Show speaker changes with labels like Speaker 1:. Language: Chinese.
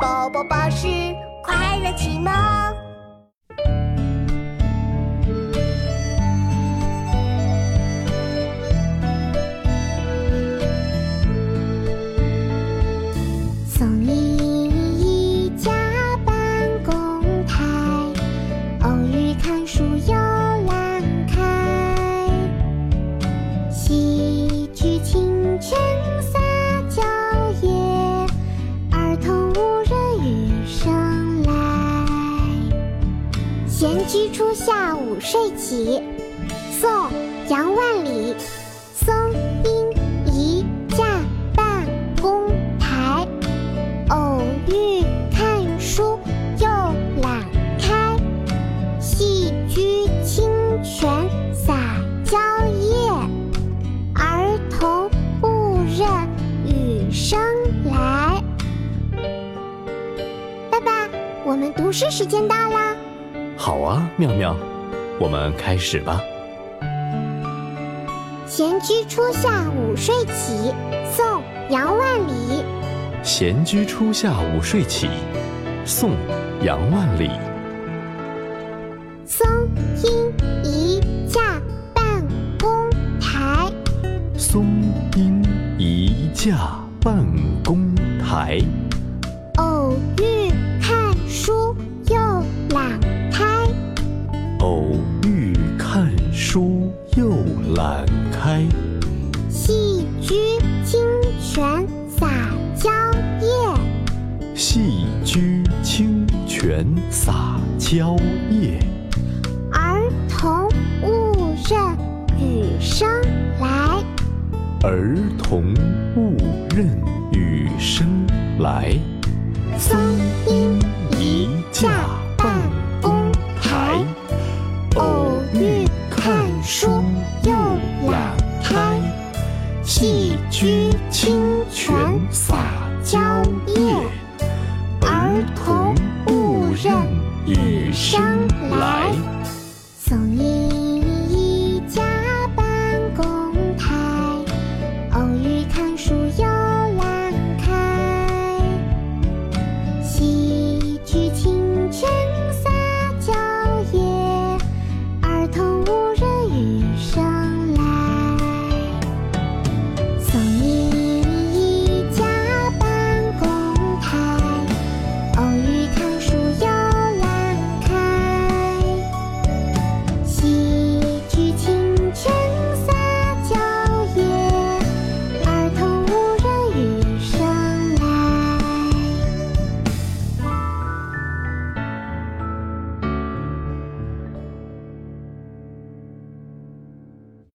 Speaker 1: 宝宝巴士快乐启蒙。初夏午睡起，宋·杨万里。松阴一架办公台，偶遇看书又懒开。戏居清泉洒蕉叶，儿童不认雨声来。爸爸，我们读诗时间到啦！
Speaker 2: 好啊，妙妙，我们开始吧。
Speaker 1: 闲居初夏午睡起，宋·杨万里。
Speaker 2: 闲居初夏午睡起，宋·杨万里。
Speaker 1: 松阴一架办公台，
Speaker 2: 松阴一架办公台，
Speaker 1: 偶遇看书
Speaker 2: 泉洒蕉叶。
Speaker 1: 儿童勿认雨声来。
Speaker 2: 儿童勿认雨声来。
Speaker 1: 松阴一架半公台，
Speaker 2: 偶遇看书又养胎。戏居清泉洒。
Speaker 1: 女生